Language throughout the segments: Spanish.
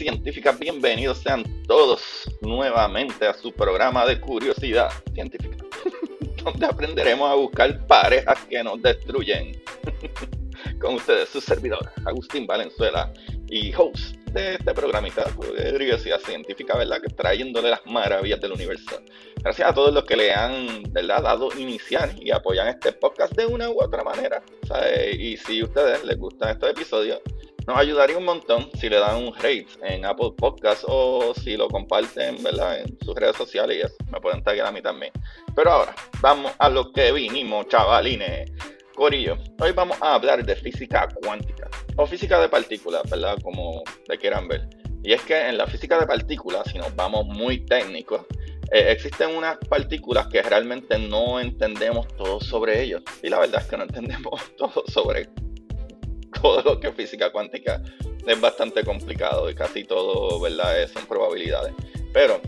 científica, bienvenidos sean todos nuevamente a su programa de curiosidad científica, donde aprenderemos a buscar parejas que nos destruyen. Con ustedes, su servidor, Agustín Valenzuela, y host de este programita de curiosidad científica, ¿verdad? Que trayéndole las maravillas del universo. Gracias a todos los que le han, ¿verdad? Dado iniciar y apoyan este podcast de una u otra manera. Y si a ustedes les gustan estos episodios, nos ayudaría un montón si le dan un rate en Apple Podcasts o si lo comparten ¿verdad? en sus redes sociales y. Me pueden taggear a mí también. Pero ahora, vamos a lo que vinimos, chavalines. Corillo, hoy vamos a hablar de física cuántica o física de partículas, ¿verdad? Como le quieran ver. Y es que en la física de partículas, si nos vamos muy técnicos, eh, existen unas partículas que realmente no entendemos todo sobre ellos. Y la verdad es que no entendemos todo sobre todo lo que es física cuántica es bastante complicado y casi todo, ¿verdad? Son probabilidades. Pero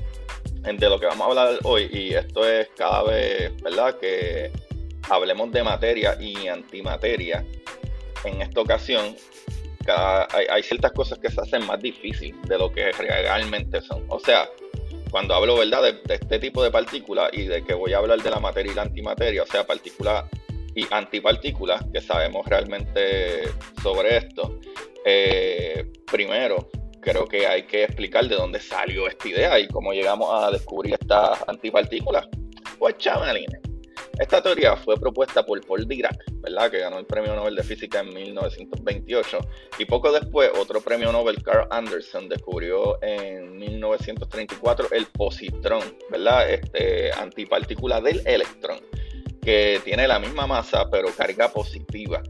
de lo que vamos a hablar hoy, y esto es cada vez, ¿verdad? Que hablemos de materia y antimateria. En esta ocasión, hay, ciertas cosas que se hacen más difícil de lo que realmente son. O sea, cuando hablo ¿verdad? De, este tipo de partículas y de que voy a hablar de la materia y la antimateria, o sea, partículas y antipartículas, que sabemos realmente sobre esto, eh, primero creo que hay que explicar de dónde salió esta idea y cómo llegamos a descubrir estas antipartículas. Pues chavalines, esta teoría fue propuesta por Paul Dirac, ¿verdad? Que ganó el Premio Nobel de Física en 1928. Y poco después, otro premio Nobel, Carl Anderson, descubrió en 1934 el positrón, ¿verdad? Este, antipartícula del electrón, que tiene la misma masa pero carga positiva.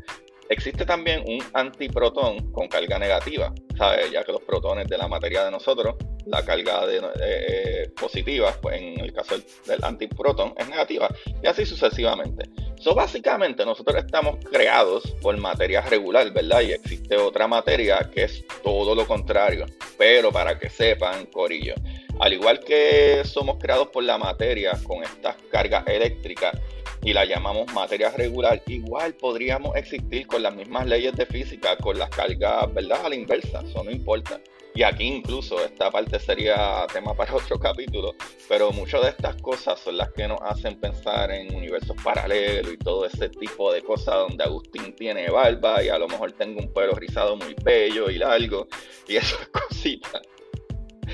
Existe también un antiprotón con carga negativa, ¿sabes? ya que los protones de la materia de nosotros, la carga de, eh, positiva, pues en el caso del, antiprotón es negativa, y así sucesivamente. So, básicamente nosotros estamos creados por materia regular, ¿verdad? Y existe otra materia que es todo lo contrario. Pero para que sepan, Corillo, al igual que somos creados por la materia con estas cargas eléctricas, y la llamamos materia regular, igual podríamos existir con las mismas leyes de física, con las cargas, ¿verdad? A la inversa, eso no importa. Y aquí incluso esta parte sería tema para otro capítulo, pero muchas de estas cosas son las que nos hacen pensar en universos paralelos y todo ese tipo de cosas donde Agustín tiene barba y a lo mejor tengo un pelo rizado muy bello y largo y esas cositas.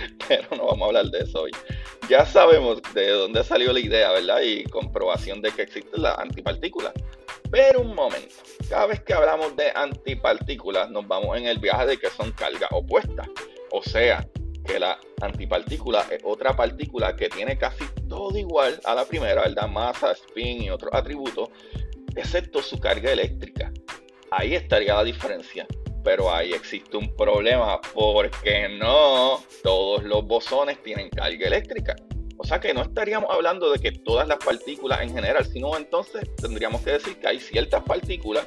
Pero no vamos a hablar de eso hoy ya sabemos de dónde salió la idea, ¿verdad? Y comprobación de que existe la antipartícula. Pero un momento, cada vez que hablamos de antipartículas nos vamos en el viaje de que son cargas opuestas. O sea, que la antipartícula es otra partícula que tiene casi todo igual a la primera, ¿verdad? Masa, spin y otros atributos, excepto su carga eléctrica. Ahí estaría la diferencia pero ahí existe un problema porque no todos los bosones tienen carga eléctrica. O sea que no estaríamos hablando de que todas las partículas en general, sino entonces tendríamos que decir que hay ciertas partículas,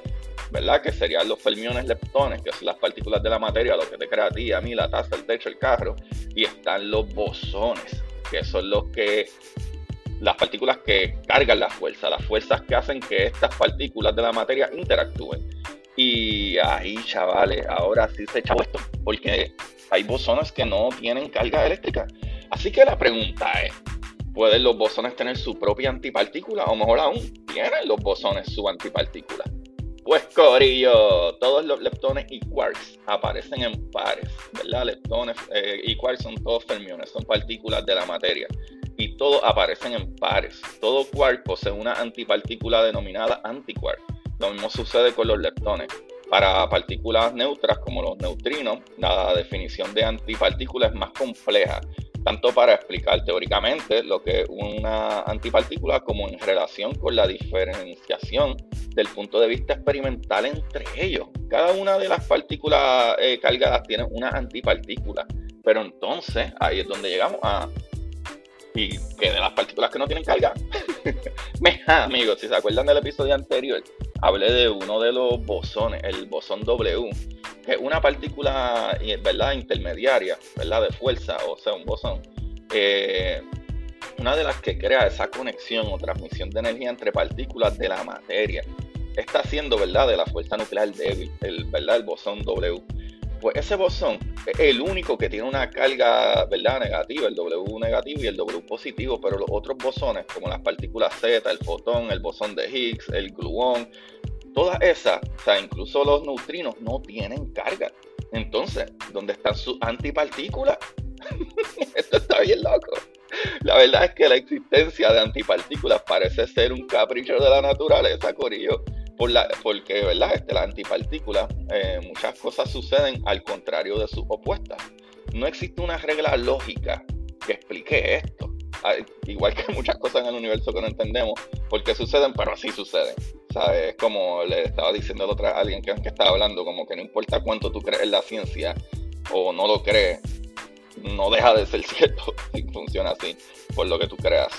¿verdad? Que serían los fermiones leptones, que son las partículas de la materia, lo que te crea a ti, a mí, la taza, el techo, el carro. Y están los bosones, que son los que las partículas que cargan la fuerza, las fuerzas que hacen que estas partículas de la materia interactúen. Y ahí, chavales, ahora sí se echa esto, porque hay bosones que no tienen carga eléctrica. Así que la pregunta es, ¿pueden los bosones tener su propia antipartícula? O mejor aún, ¿tienen los bosones su antipartícula? Pues Corillo, todos los leptones y quarks aparecen en pares, ¿verdad? Leptones eh, y quarks son todos fermiones, son partículas de la materia. y todos aparecen en pares. Todo quark posee una antipartícula denominada antiquark. Lo mismo sucede con los leptones. Para partículas neutras como los neutrinos, la definición de antipartícula es más compleja, tanto para explicar teóricamente lo que es una antipartícula como en relación con la diferenciación del punto de vista experimental entre ellos. Cada una de las partículas eh, cargadas tiene una antipartícula, pero entonces ahí es donde llegamos a y que de las partículas que no tienen carga. amigos, si se acuerdan del episodio anterior, hablé de uno de los bosones, el bosón W, que es una partícula ¿verdad? intermediaria, ¿verdad? de fuerza, o sea, un bosón. Eh, una de las que crea esa conexión o transmisión de energía entre partículas de la materia. Está haciendo, ¿verdad?, de la fuerza nuclear débil, el, ¿verdad?, el bosón W. Pues ese bosón es el único que tiene una carga ¿verdad? negativa, el W negativo y el W positivo, pero los otros bosones, como las partículas Z, el fotón, el bosón de Higgs, el gluón, todas esas, o sea, incluso los neutrinos no tienen carga. Entonces, ¿dónde están sus antipartículas? Esto está bien loco. La verdad es que la existencia de antipartículas parece ser un capricho de la naturaleza, Corillo porque, ¿verdad? Este, la antipartícula, eh, muchas cosas suceden al contrario de sus opuestas. No existe una regla lógica que explique esto. Igual que muchas cosas en el universo que no entendemos por qué suceden, pero así suceden. Es como le estaba diciendo a otra alguien que, que estaba hablando, como que no importa cuánto tú crees en la ciencia o no lo crees, no deja de ser cierto y funciona así por lo que tú creas.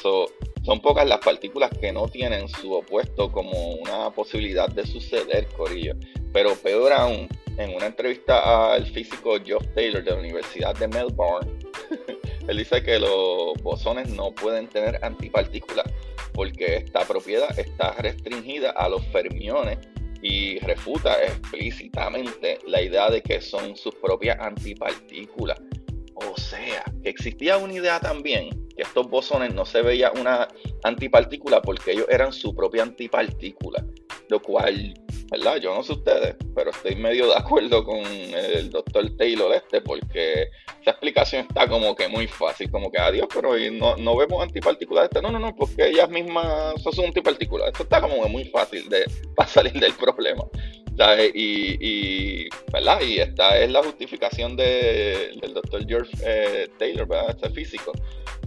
Son pocas las partículas que no tienen su opuesto como una posibilidad de suceder, Corillo. Pero peor aún, en una entrevista al físico Geoff Taylor de la Universidad de Melbourne, él dice que los bosones no pueden tener antipartículas porque esta propiedad está restringida a los fermiones y refuta explícitamente la idea de que son sus propias antipartículas. O sea, que existía una idea también que estos bosones no se veía una antipartícula porque ellos eran su propia antipartícula, lo cual, ¿verdad? Yo no sé ustedes, pero estoy medio de acuerdo con el doctor Taylor este porque esa explicación está como que muy fácil, como que adiós, pero no, no vemos antipartículas este. No, no, no, porque ellas mismas son antipartículas. Esto está como que muy fácil de, para salir del problema. Y, y, ¿verdad? y esta es la justificación del doctor George eh, Taylor, ¿verdad? este físico.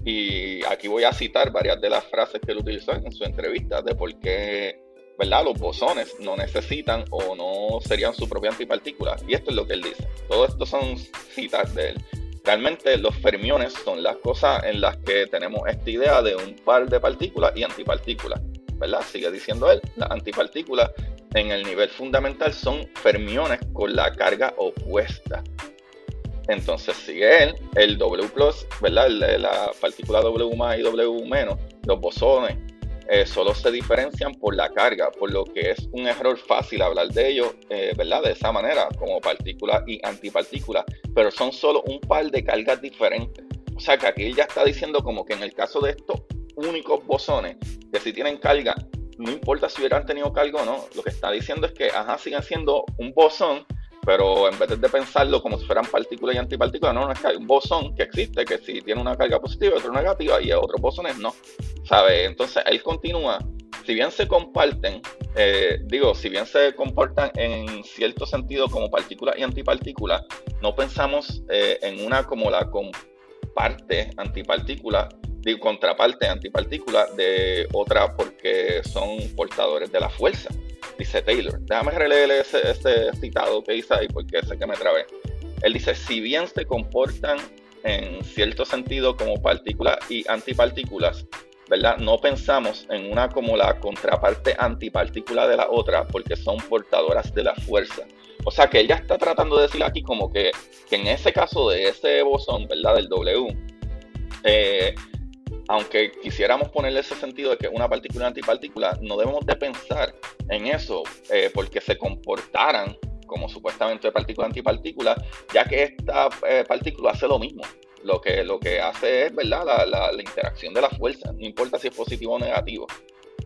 Y aquí voy a citar varias de las frases que él utilizó en su entrevista de por qué ¿verdad? los bosones no necesitan o no serían su propia antipartícula. Y esto es lo que él dice. Todo esto son citas de él. Realmente los fermiones son las cosas en las que tenemos esta idea de un par de partículas y antipartículas. ¿verdad? Sigue diciendo él, las antipartículas en el nivel fundamental son fermiones con la carga opuesta. Entonces sigue él, el W+, ¿verdad? La partícula W más y W menos, los bosones, eh, solo se diferencian por la carga, por lo que es un error fácil hablar de ellos, eh, ¿verdad? De esa manera, como partículas y antipartículas, pero son solo un par de cargas diferentes. O sea que aquí él ya está diciendo como que en el caso de estos únicos bosones, que si tienen carga, no importa si hubieran tenido carga o no, lo que está diciendo es que, ajá, siguen siendo un bosón, pero en vez de pensarlo como si fueran partículas y antipartículas, no, no es que hay un bosón que existe, que si tiene una carga positiva y otro negativa, y otros bosones no, ¿sabe? Entonces él continúa, si bien se comparten, eh, digo, si bien se comportan en cierto sentido como partículas y antipartículas, no pensamos eh, en una como la comparte antipartícula de contraparte antipartícula de otra porque son portadores de la fuerza, dice Taylor. Déjame releer ese, citado que dice ahí porque sé que me trabé. Él dice, si bien se comportan en cierto sentido como partículas y antipartículas, No pensamos en una como la contraparte antipartícula de la otra porque son portadoras de la fuerza. O sea que ella está tratando de decir aquí como que, que en ese caso de ese bosón, ¿verdad? Del W, eh, aunque quisiéramos ponerle ese sentido de que una partícula antipartícula, no debemos de pensar en eso eh, porque se comportaran como supuestamente partícula antipartícula, ya que esta eh, partícula hace lo mismo. Lo que, lo que hace es ¿verdad? La, la, interacción de la fuerza, no importa si es positivo o negativo.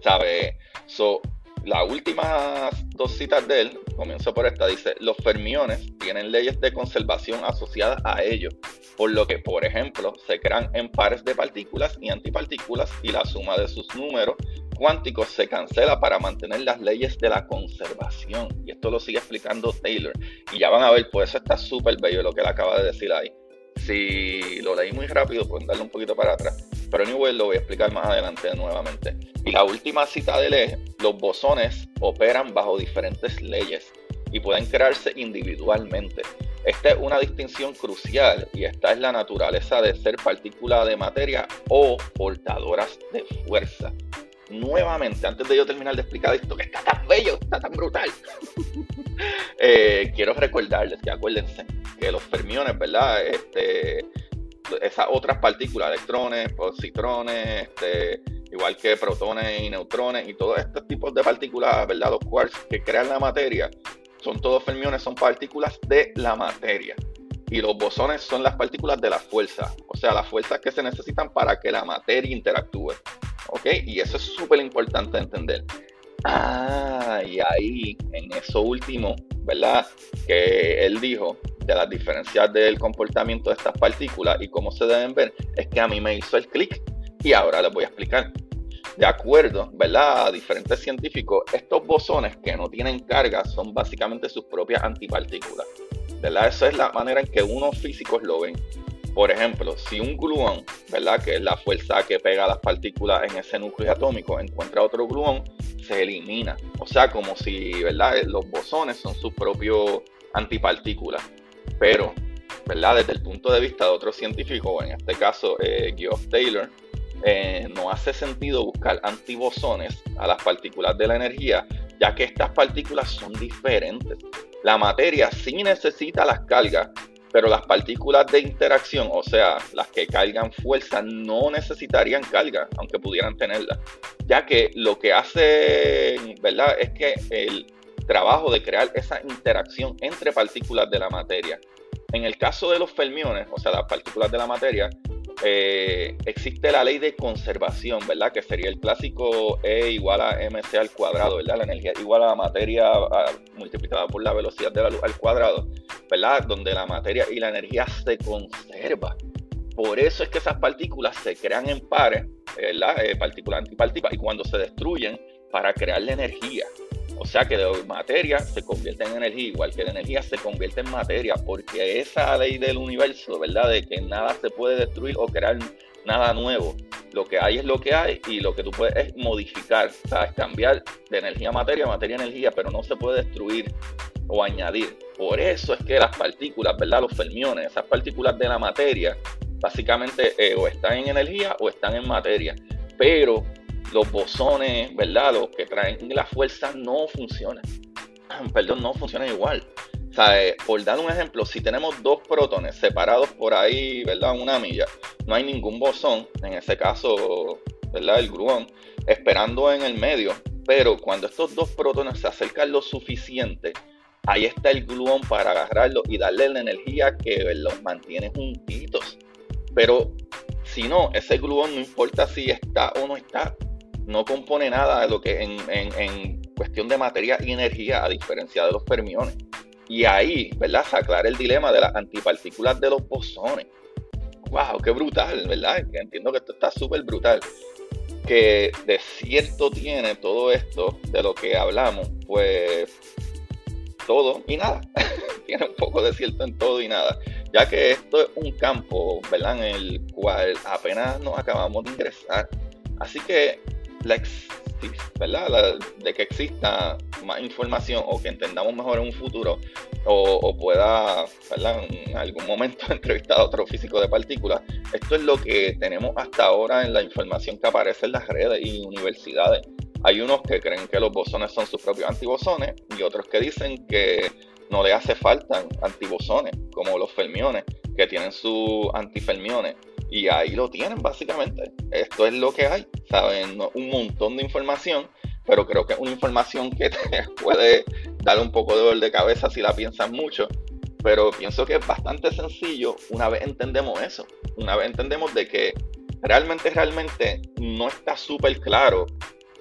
¿Sabe? So, las últimas dos citas de él, comienzo por esta, dice, los fermiones tienen leyes de conservación asociadas a ellos, por lo que, por ejemplo, se crean en pares de partículas y antipartículas y la suma de sus números cuánticos se cancela para mantener las leyes de la conservación. Y esto lo sigue explicando Taylor. Y ya van a ver, pues eso está súper bello lo que él acaba de decir ahí. Si lo leí muy rápido, pueden darle un poquito para atrás. Pero anyway, lo voy a explicar más adelante nuevamente. Y la última cita de ley, los bosones operan bajo diferentes leyes y pueden crearse individualmente. Esta es una distinción crucial y esta es la naturaleza de ser partícula de materia o portadoras de fuerza. Nuevamente, antes de yo terminar de explicar esto que está tan bello, está tan brutal, eh, quiero recordarles que acuérdense que los fermiones, ¿verdad? Este, esas otras partículas, electrones, positrones, este, igual que protones y neutrones y todos estos tipos de partículas, ¿verdad? Los quarks que crean la materia, son todos fermiones, son partículas de la materia. Y los bosones son las partículas de la fuerza, o sea, las fuerzas que se necesitan para que la materia interactúe. ¿Ok? Y eso es súper importante entender. Ah, y ahí, en eso último, ¿verdad? Que él dijo de las diferencias del comportamiento de estas partículas y cómo se deben ver, es que a mí me hizo el clic y ahora les voy a explicar. De acuerdo, ¿verdad? A diferentes científicos, estos bosones que no tienen carga son básicamente sus propias antipartículas. ¿Verdad? Esa es la manera en que unos físicos lo ven. Por ejemplo, si un gluón, ¿verdad? Que es la fuerza que pega las partículas en ese núcleo atómico, encuentra otro gluón, se elimina. O sea, como si, ¿verdad? Los bosones son sus propios antipartículas. Pero, ¿verdad? Desde el punto de vista de otros científicos, en este caso eh, Geoff Taylor, eh, no hace sentido buscar antibosones a las partículas de la energía, ya que estas partículas son diferentes. La materia sí necesita las cargas, pero las partículas de interacción, o sea, las que cargan fuerza, no necesitarían carga, aunque pudieran tenerla, ya que lo que hace, ¿verdad?, es que el trabajo de crear esa interacción entre partículas de la materia. En el caso de los fermiones, o sea, las partículas de la materia, eh, existe la ley de conservación, ¿verdad? Que sería el clásico E igual a mc al cuadrado, ¿verdad? La energía igual a la materia multiplicada por la velocidad de la luz al cuadrado, ¿verdad? Donde la materia y la energía se conserva. Por eso es que esas partículas se crean en pares, ¿verdad? Eh, partícula antipartícula, y cuando se destruyen para crear la energía. O sea que de materia se convierte en energía, igual que la energía se convierte en materia, porque esa ley del universo, ¿verdad? De que nada se puede destruir o crear nada nuevo. Lo que hay es lo que hay y lo que tú puedes es modificar, o sea, es cambiar de energía a materia, materia a energía, pero no se puede destruir o añadir. Por eso es que las partículas, ¿verdad? Los fermiones, esas partículas de la materia, básicamente eh, o están en energía o están en materia. Pero los bosones, ¿verdad? Los que traen la fuerza no funcionan. Perdón, no funcionan igual. O sea, eh, por dar un ejemplo, si tenemos dos protones separados por ahí, ¿verdad? Una milla, no hay ningún bosón, en ese caso, ¿verdad? El gluón, esperando en el medio. Pero cuando estos dos protones se acercan lo suficiente, ahí está el gluón para agarrarlo y darle la energía que los mantiene juntitos. Pero si no, ese gluón no importa si está o no está, no compone nada de lo que en, cuestión de materia y energía, a diferencia de los fermiones. Y ahí, ¿verdad? Se aclara el dilema de las antipartículas de los bosones. ¡Wow! ¡Qué brutal! ¿Verdad? entiendo que esto está súper brutal. Que de cierto tiene todo esto de lo que hablamos, pues todo y nada. tiene un poco de cierto en todo y nada. Ya que esto es un campo, ¿verdad? En el cual apenas nos acabamos de ingresar. Así que la de que exista más información o que entendamos mejor en un futuro o, pueda en algún momento entrevistar a otro físico de partículas. Esto es lo que tenemos hasta ahora en la información que aparece en las redes y universidades. Hay unos que creen que los bosones son sus propios antibosones y otros que dicen que no le hace falta antibosones, como los fermiones, que tienen sus antifermiones. Y ahí lo tienen básicamente. Esto es lo que hay. Saben, un montón de información, pero creo que es una información que te puede dar un poco de dolor de cabeza si la piensas mucho. Pero pienso que es bastante sencillo una vez entendemos eso. Una vez entendemos de que realmente, realmente no está súper claro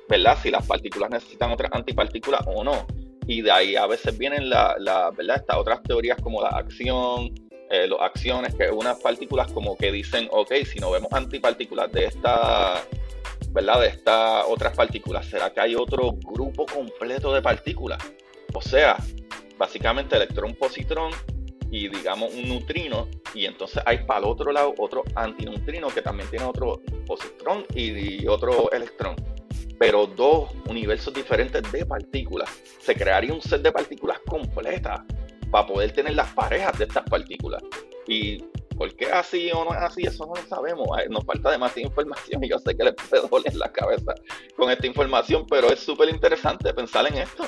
¿verdad? Si las partículas necesitan otras antipartículas o no. Y de ahí a veces vienen la, la ¿verdad? Estas otras teorías como la acción, eh, acciones, que unas partículas como que dicen, ok, si no vemos antipartículas de esta, ¿verdad? De estas otras partículas, ¿será que hay otro grupo completo de partículas? O sea, básicamente electrón, positrón y digamos un neutrino y entonces hay para el otro lado otro antineutrino que también tiene otro positrón y, otro electrón pero dos universos diferentes de partículas se crearía un set de partículas completa para poder tener las parejas de estas partículas y ¿Por qué así o no es así? Eso no lo sabemos. Nos falta demasiada información y yo sé que puede doler la cabeza con esta información, pero es súper interesante pensar en esto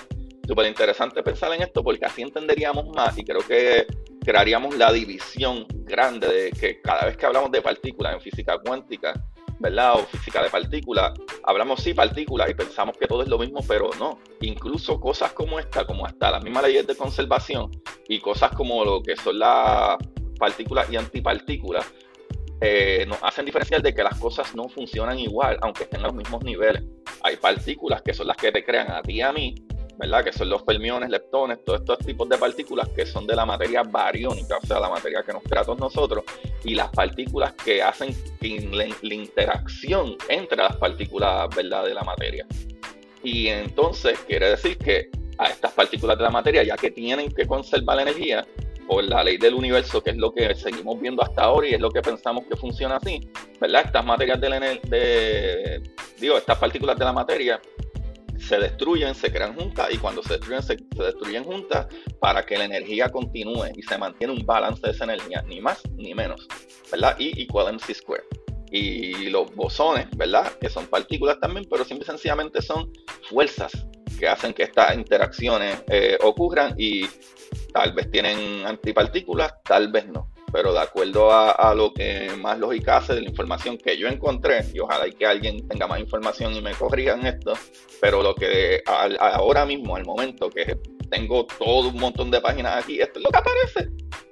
súper interesante pensar en esto porque así entenderíamos más y creo que crearíamos la división grande de que cada vez que hablamos de partículas en física cuántica, ¿verdad? O física de partículas, hablamos sí partículas y pensamos que todo es lo mismo, pero no. Incluso cosas como esta, como hasta las mismas leyes de conservación y cosas como lo que son las partículas y antipartículas, eh, nos hacen diferenciar de que las cosas no funcionan igual, aunque estén a los mismos niveles. Hay partículas que son las que te crean a ti y a mí, ¿verdad? Que son los fermiones, leptones, todos estos tipos de partículas que son de la materia bariónica, o sea, la materia que nos crea a todos nosotros, y las partículas que hacen la, interacción entre las partículas, ¿verdad? De la materia. Y entonces quiere decir que a estas partículas de la materia, ya que tienen que conservar la energía, por la ley del universo, que es lo que seguimos viendo hasta ahora y es lo que pensamos que funciona así, ¿verdad? Estas materias de, de digo, estas partículas de la materia se destruyen, se crean juntas y cuando se destruyen, se, destruyen juntas para que la energía continúe y se mantiene un balance de esa energía, ni más ni menos, ¿verdad? Y igual MC square. Y los bosones, ¿verdad? Que son partículas también, pero simple sencillamente son fuerzas que hacen que estas interacciones eh, ocurran y tal vez tienen antipartículas, tal vez no pero de acuerdo a, lo que más lógica hace de la información que yo encontré, y ojalá que alguien tenga más información y me corrijan esto, pero lo que ahora mismo, al momento que tengo todo un montón de páginas aquí, esto es lo que aparece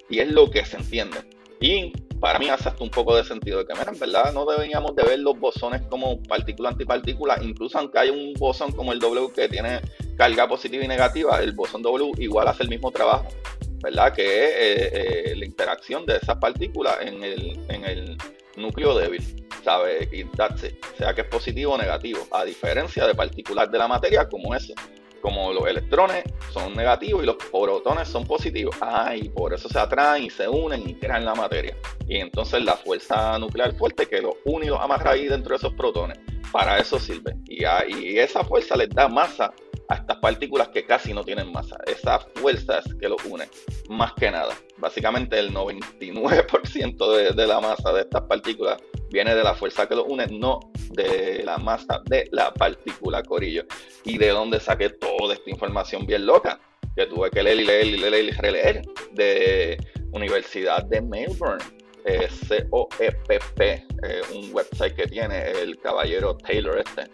y es lo que se entiende. Y para mí hace hasta un poco de sentido de que, mira, en verdad no deberíamos de ver los bosones como partícula antipartícula, incluso aunque hay un bosón como el W que tiene carga positiva y negativa, el bosón W igual hace el mismo trabajo. ¿Verdad? Que es eh, eh, la interacción de esas partículas en el, en el núcleo débil, ¿sabe? Y that's Sea que es positivo o negativo, a diferencia de partículas de la materia como eso. Como los electrones son negativos y los protones son positivos. Ah, por eso se atraen y se unen y crean la materia. Y entonces la fuerza nuclear fuerte que los une y los amarra ahí dentro de esos protones. Para eso sirve. Y, y esa fuerza les da masa a estas partículas que casi no tienen masa. Esas fuerzas que los unen, más que nada. Básicamente el 99% de, de, la masa de estas partículas viene de la fuerza que los une, no de la masa de la partícula corillo. ¿Y de dónde saqué toda esta información bien loca? Que tuve que leer y leer y leer y releer de Universidad de Melbourne. Eh, COEPP, eh, un website que tiene el caballero Taylor este.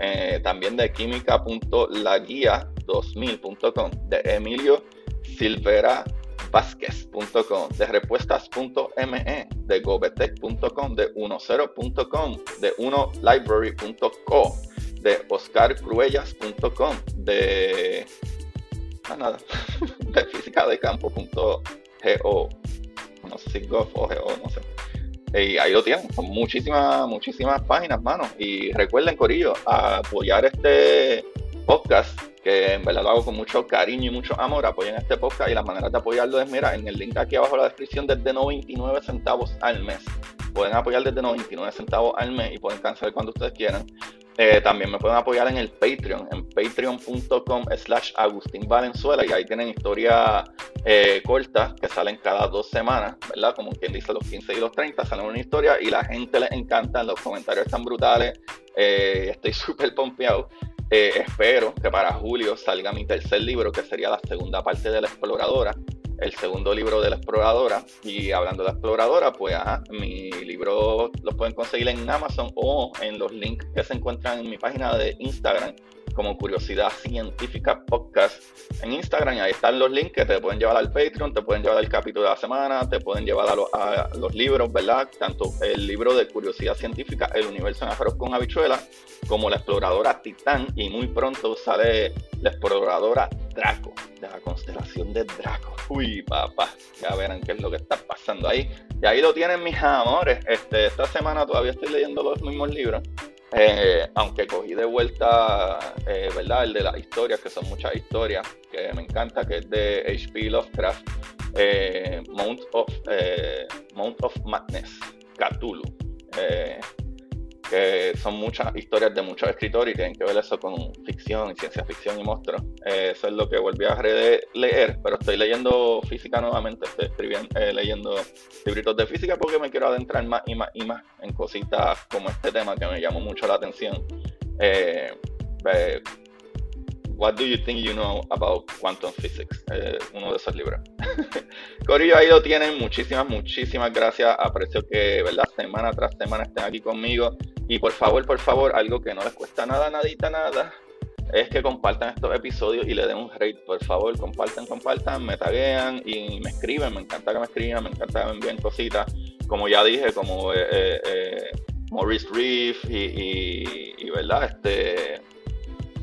Eh, también de química.laguía2000.com, de Emilio Silvera Vázquez.com, de repuestas.me, de gobetech.com, de 10.com, de 1library.co, de oscarcruellas.com, de ah, nada, de física de campo.go, no sé si gov o no sé. Y ahí lo tienen, son muchísimas, muchísimas páginas, mano. Y recuerden, Corillo, apoyar este podcast, que en verdad lo hago con mucho cariño y mucho amor. Apoyen este podcast y las maneras de apoyarlo es, mira, en el link aquí abajo en la descripción, desde 99 centavos al mes. Pueden apoyar desde 99 centavos al mes y pueden cancelar cuando ustedes quieran. Eh, también me pueden apoyar en el Patreon, en patreon.com slash Agustín Valenzuela y ahí tienen historias eh, cortas que salen cada dos semanas, ¿verdad? Como quien dice los 15 y los 30 salen una historia y la gente les encanta, los comentarios están brutales, eh, estoy súper pompeado. espero que para julio salga mi tercer libro, que sería la segunda parte de la exploradora. El segundo libro de la exploradora. Y hablando de la exploradora, pues mi libro lo pueden conseguir en Amazon o en los links que se encuentran en mi página de Instagram como Curiosidad Científica Podcast en Instagram. Ahí están los links que te pueden llevar al Patreon, te pueden llevar al capítulo de la semana, te pueden llevar a, los libros, ¿verdad? Tanto el libro de Curiosidad Científica, El Universo en Arroz con Habichuela, como la exploradora Titán. Y muy pronto sale la exploradora Draco, de la constelación de Draco. Uy, papá, ya verán qué es lo que está pasando ahí. Y ahí lo tienen mis amores. Este, esta semana todavía estoy leyendo los mismos libros. Eh, aunque cogí de vuelta, eh, ¿verdad? El de las historias, que son muchas historias, que me encanta, que es de H.P. Lovecraft, eh, Mount, of, Mount of Madness, Cthulhu son muchas historias de muchos escritores y tienen que ver eso con ficción ciencia ficción y monstruos. Eh, eso es lo que volví a leer, pero estoy leyendo física nuevamente, estoy escribiendo, eh, leyendo libritos de física porque me quiero adentrar más y más y más en cositas como este tema que me llamó mucho la atención. Eh, What do you think you know about quantum physics? Uno de esos libros. Corillo, lo tienen. Muchísimas, muchísimas gracias. Aprecio que, ¿verdad? Semana tras semana estén aquí conmigo. Y por favor, por favor, algo que no les cuesta nada, nadita, nada, es que compartan estos episodios y le den un rate. Por favor, compartan, compartan, me taguean y me escriben. Me encanta que me escriban, me encanta que me envíen cositas. Como ya dije, como eh, eh, Maurice Reef y, ¿verdad? Este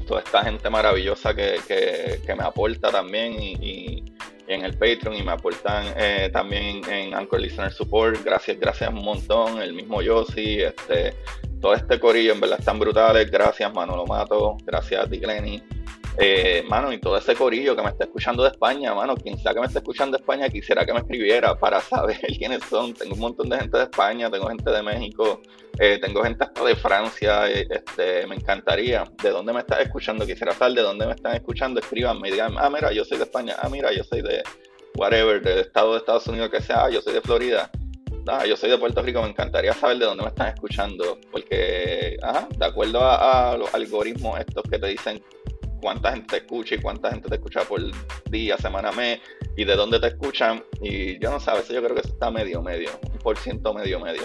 toda esta gente maravillosa que, me aporta también y, en el Patreon y me aportan eh, también en Anchor Listener Support. Gracias, gracias un montón. El mismo Yossi, este, todo este corillo en verdad están brutales. Gracias Manolo Mato, gracias a Lenny. Eh, mano, y todo ese corillo que me está escuchando de España, mano, quien sea que me esté escuchando de España, quisiera que me escribiera para saber quiénes son. Tengo un montón de gente de España, tengo gente de México, eh, tengo gente hasta de Francia. Eh, este, me encantaría. ¿De dónde me estás escuchando? Quisiera saber de dónde me están escuchando. Escríbanme y digan, ah, mira, yo soy de España, ah, mira, yo soy de whatever, del estado de Estados Unidos que sea, ah, yo soy de Florida. Ah, yo soy de Puerto Rico, me encantaría saber de dónde me están escuchando, porque, ajá, de acuerdo a los algoritmos estos que te dicen cuánta gente te escucha y cuánta gente te escucha por día, semana, mes, y de dónde te escuchan. Y yo no sé, a veces yo creo que está medio, medio, un por ciento medio, medio.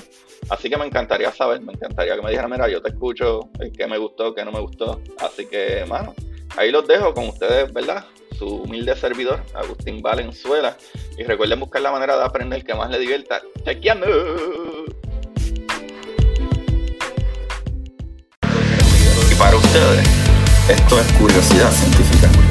Así que me encantaría saber, me encantaría que me dijeran, mira, yo te escucho, qué me gustó, qué no me gustó. Así que, mano, ahí los dejo con ustedes, ¿verdad? Su humilde servidor, Agustín Valenzuela. Y recuerden buscar la manera de aprender que más le divierta. ¡Chequeando! Y para ustedes. Esto es curiosidad científica.